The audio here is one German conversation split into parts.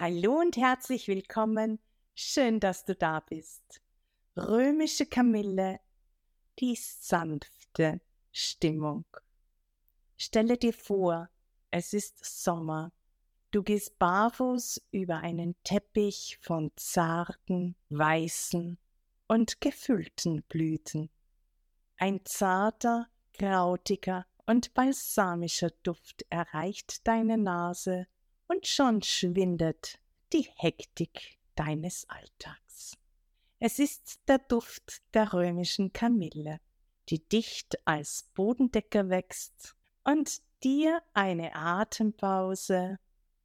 Hallo und herzlich willkommen. Schön, dass du da bist. Römische Kamille, die sanfte Stimmung. Stelle dir vor, es ist Sommer. Du gehst barfuß über einen Teppich von zarten, weißen und gefüllten Blüten. Ein zarter, krautiger und balsamischer Duft erreicht deine Nase und schon schwindet die Hektik deines Alltags. Es ist der Duft der römischen Kamille, die dicht als Bodendecker wächst und dir eine Atempause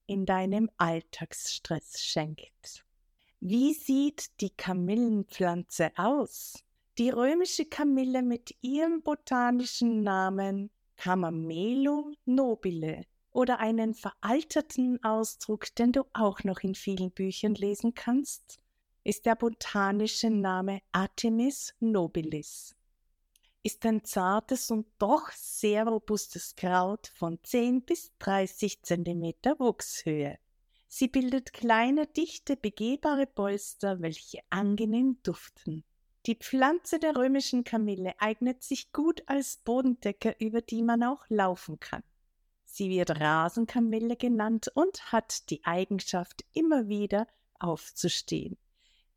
in deinem Alltagsstress schenkt. Wie sieht die Kamillenpflanze aus? Die römische Kamille mit ihrem botanischen Namen Camamelum nobile oder einen veralterten Ausdruck, den du auch noch in vielen Büchern lesen kannst, ist der botanische Name Artemis nobilis. Ist ein zartes und doch sehr robustes Kraut von 10 bis 30 cm Wuchshöhe. Sie bildet kleine, dichte, begehbare Polster, welche angenehm duften. Die Pflanze der römischen Kamille eignet sich gut als Bodendecker, über die man auch laufen kann. Sie wird Rasenkamille genannt und hat die Eigenschaft, immer wieder aufzustehen.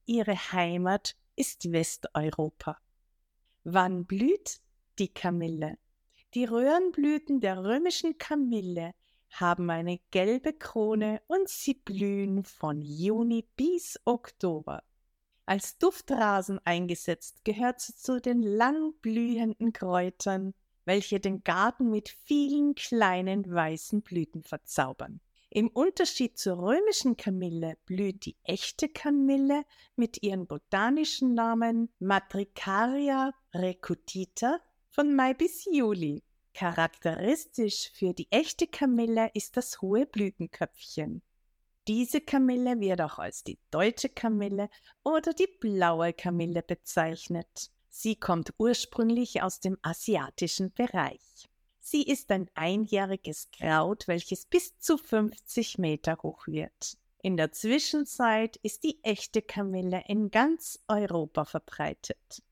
Ihre Heimat ist Westeuropa. Wann blüht die Kamille? Die Röhrenblüten der römischen Kamille haben eine gelbe Krone und sie blühen von Juni bis Oktober. Als Duftrasen eingesetzt gehört sie zu den lang blühenden Kräutern welche den Garten mit vielen kleinen weißen Blüten verzaubern. Im Unterschied zur römischen Kamille blüht die echte Kamille mit ihren botanischen Namen Matricaria recutita von Mai bis Juli. Charakteristisch für die echte Kamille ist das hohe Blütenköpfchen. Diese Kamille wird auch als die deutsche Kamille oder die blaue Kamille bezeichnet. Sie kommt ursprünglich aus dem asiatischen Bereich. Sie ist ein einjähriges Kraut, welches bis zu 50 Meter hoch wird. In der Zwischenzeit ist die echte Kamille in ganz Europa verbreitet.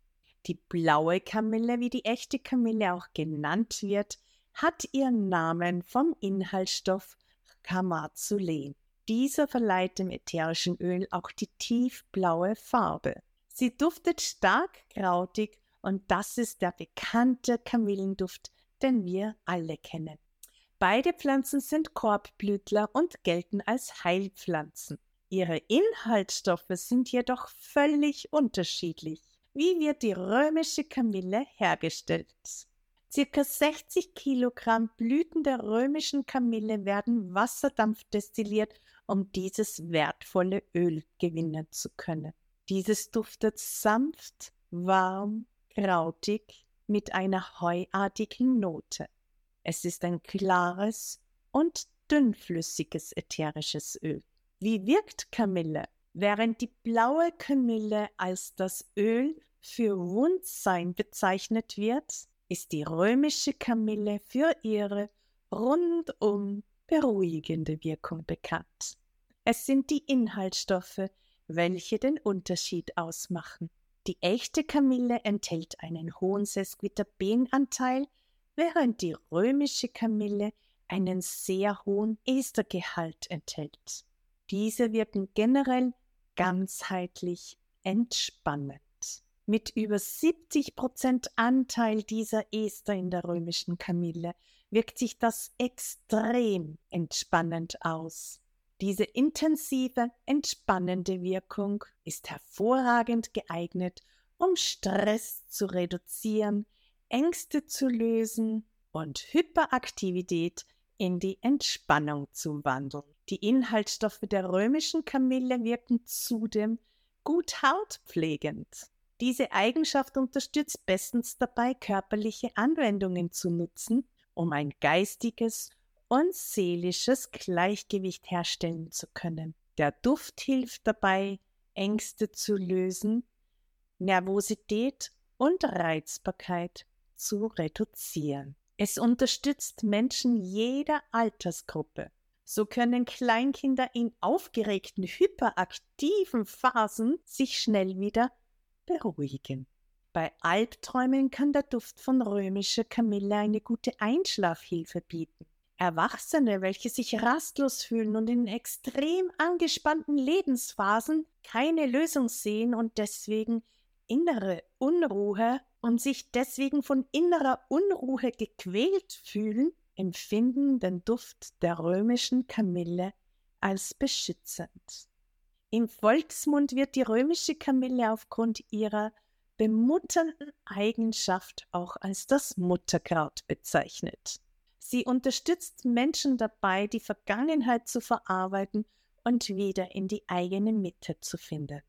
Die blaue Kamille, wie die echte Kamille auch genannt wird, hat ihren Namen vom Inhaltsstoff Camazulen. Dieser verleiht dem ätherischen Öl auch die tiefblaue Farbe. Sie duftet stark krautig und das ist der bekannte Kamillenduft, den wir alle kennen. Beide Pflanzen sind Korbblütler und gelten als Heilpflanzen. Ihre Inhaltsstoffe sind jedoch völlig unterschiedlich. Wie wird die römische Kamille hergestellt? Circa 60 Kilogramm Blüten der römischen Kamille werden wasserdampfdestilliert, um dieses wertvolle Öl gewinnen zu können. Dieses duftet sanft, warm, krautig mit einer heuartigen Note. Es ist ein klares und dünnflüssiges ätherisches Öl. Wie wirkt Kamille? Während die blaue Kamille als das Öl für Wundsein bezeichnet wird, ist die römische Kamille für ihre rundum beruhigende Wirkung bekannt. Es sind die Inhaltsstoffe, welche den Unterschied ausmachen. Die echte Kamille enthält einen hohen Sesquiterpenanteil, während die römische Kamille einen sehr hohen Estergehalt enthält. Diese wirken generell ganzheitlich entspannend. Mit über 70 Prozent Anteil dieser Ester in der römischen Kamille wirkt sich das extrem entspannend aus. Diese intensive, entspannende Wirkung ist hervorragend geeignet, um Stress zu reduzieren, Ängste zu lösen und Hyperaktivität in die Entspannung zu wandeln. Die Inhaltsstoffe der römischen Kamille wirken zudem gut hautpflegend. Diese Eigenschaft unterstützt bestens dabei, körperliche Anwendungen zu nutzen, um ein geistiges und seelisches Gleichgewicht herstellen zu können. Der Duft hilft dabei, Ängste zu lösen, Nervosität und Reizbarkeit zu reduzieren. Es unterstützt Menschen jeder Altersgruppe, So können Kleinkinder in aufgeregten, hyperaktiven Phasen sich schnell wieder beruhigen. Bei Albträumen kann der Duft von römischer Kamille eine gute Einschlafhilfe bieten. Erwachsene, welche sich rastlos fühlen und in extrem angespannten Lebensphasen keine Lösung sehen und deswegen innere Unruhe und sich deswegen von innerer Unruhe gequält fühlen, empfinden den Duft der römischen Kamille als beschützend. Im Volksmund wird die römische Kamille aufgrund ihrer bemutternden Eigenschaft auch als das Mutterkraut bezeichnet. Sie unterstützt Menschen dabei, die Vergangenheit zu verarbeiten und wieder in die eigene Mitte zu finden.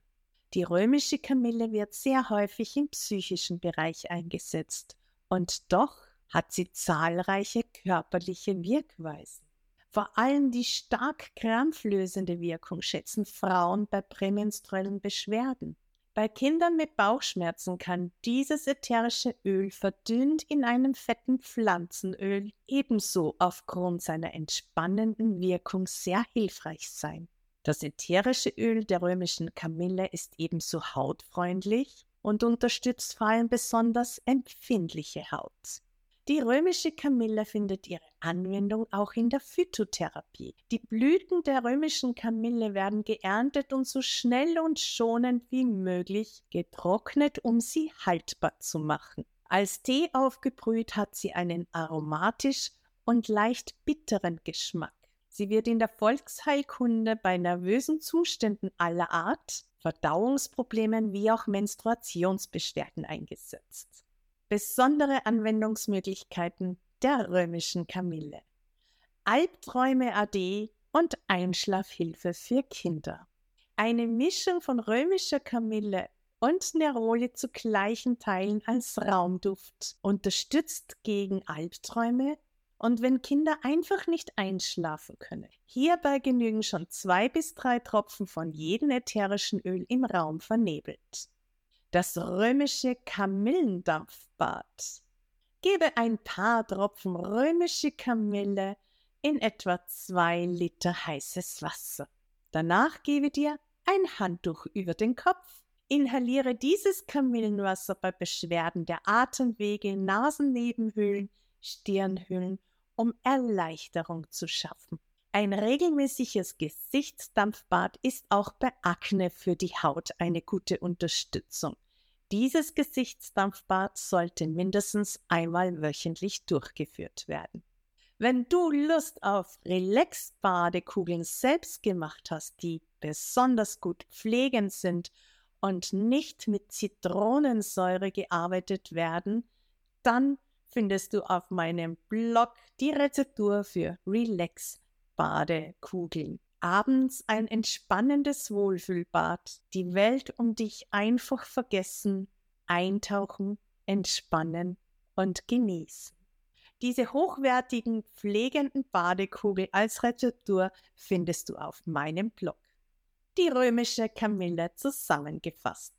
Die römische Kamille wird sehr häufig im psychischen Bereich eingesetzt und doch hat sie zahlreiche körperliche Wirkweisen. Vor allem die stark krampflösende Wirkung schätzen Frauen bei prämenstruellen Beschwerden. Bei Kindern mit Bauchschmerzen kann dieses ätherische Öl verdünnt in einem fetten Pflanzenöl ebenso aufgrund seiner entspannenden Wirkung sehr hilfreich sein. Das ätherische Öl der römischen Kamille ist ebenso hautfreundlich und unterstützt vor allem besonders empfindliche Haut. Die römische Kamille findet ihre Anwendung auch in der Phytotherapie. Die Blüten der römischen Kamille werden geerntet und so schnell und schonend wie möglich getrocknet, um sie haltbar zu machen. Als Tee aufgebrüht hat sie einen aromatisch und leicht bitteren Geschmack. Sie wird in der Volksheilkunde bei nervösen Zuständen aller Art, Verdauungsproblemen wie auch Menstruationsbeschwerden eingesetzt besondere Anwendungsmöglichkeiten der römischen Kamille. Albträume AD und Einschlafhilfe für Kinder. Eine Mischung von römischer Kamille und Neroli zu gleichen Teilen als Raumduft unterstützt gegen Albträume und wenn Kinder einfach nicht einschlafen können. Hierbei genügen schon zwei bis drei Tropfen von jedem ätherischen Öl im Raum vernebelt das römische Kamillendampfbad. Gebe ein paar Tropfen römische Kamille in etwa zwei Liter heißes Wasser. Danach gebe dir ein Handtuch über den Kopf. Inhaliere dieses Kamillenwasser bei Beschwerden der Atemwege, Nasennebenhöhlen, Stirnhöhlen, um Erleichterung zu schaffen. Ein regelmäßiges Gesichtsdampfbad ist auch bei Akne für die Haut eine gute Unterstützung. Dieses Gesichtsdampfbad sollte mindestens einmal wöchentlich durchgeführt werden. Wenn du Lust auf Relax-Badekugeln selbst gemacht hast, die besonders gut pflegend sind und nicht mit Zitronensäure gearbeitet werden, dann findest du auf meinem Blog die Rezeptur für Relax-Badekugeln abends ein entspannendes Wohlfühlbad, die Welt um dich einfach vergessen, eintauchen, entspannen und genießen. Diese hochwertigen, pflegenden Badekugel als Rezeptur findest du auf meinem Blog. Die römische Kamille zusammengefasst.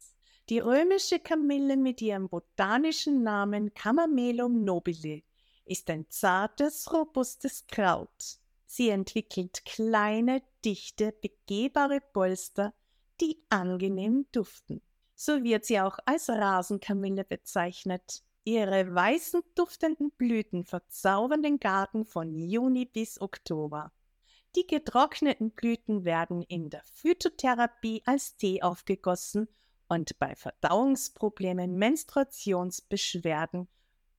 Die römische Kamille mit ihrem botanischen Namen Camamelum nobile ist ein zartes, robustes Kraut, Sie entwickelt kleine, dichte, begehbare Polster, die angenehm duften. So wird sie auch als Rasenkamille bezeichnet. Ihre weißen duftenden Blüten verzaubern den Garten von Juni bis Oktober. Die getrockneten Blüten werden in der Phytotherapie als Tee aufgegossen und bei Verdauungsproblemen, Menstruationsbeschwerden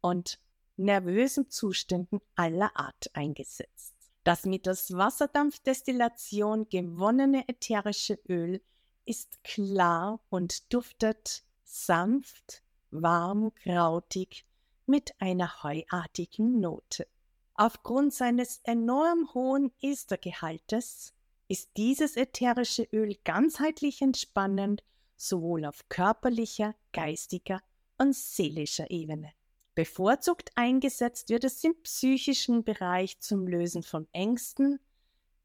und nervösen Zuständen aller Art eingesetzt. Das mittels Wasserdampfdestillation gewonnene ätherische Öl ist klar und duftet sanft, warm, krautig mit einer heuartigen Note. Aufgrund seines enorm hohen Estergehaltes ist dieses ätherische Öl ganzheitlich entspannend, sowohl auf körperlicher, geistiger und seelischer Ebene. Bevorzugt eingesetzt wird es im psychischen Bereich zum Lösen von Ängsten,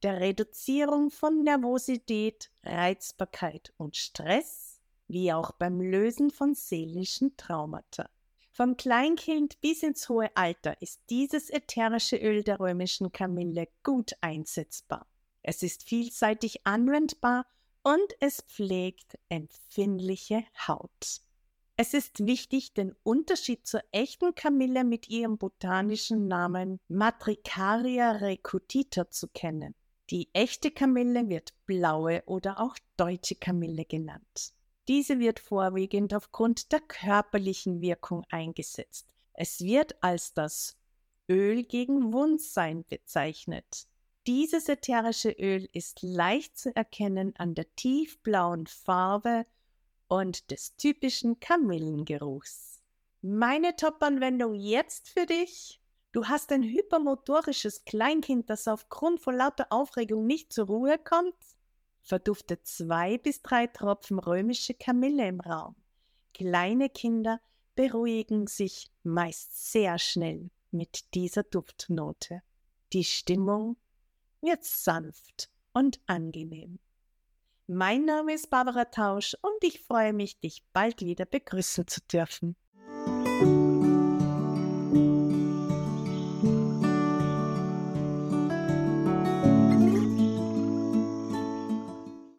der Reduzierung von Nervosität, Reizbarkeit und Stress, wie auch beim Lösen von seelischen Traumata. Vom Kleinkind bis ins hohe Alter ist dieses ätherische Öl der römischen Kamille gut einsetzbar. Es ist vielseitig anwendbar und es pflegt empfindliche Haut. Es ist wichtig, den Unterschied zur echten Kamille mit ihrem botanischen Namen Matricaria recutita zu kennen. Die echte Kamille wird blaue oder auch deutsche Kamille genannt. Diese wird vorwiegend aufgrund der körperlichen Wirkung eingesetzt. Es wird als das Öl gegen Wundsein bezeichnet. Dieses ätherische Öl ist leicht zu erkennen an der tiefblauen Farbe und des typischen Kamillengeruchs. Meine Top-Anwendung jetzt für dich? Du hast ein hypermotorisches Kleinkind, das aufgrund von lauter Aufregung nicht zur Ruhe kommt? verdufte zwei bis drei Tropfen römische Kamille im Raum. Kleine Kinder beruhigen sich meist sehr schnell mit dieser Duftnote. Die Stimmung wird sanft und angenehm. Mein Name ist Barbara Tausch und ich freue mich, dich bald wieder begrüßen zu dürfen.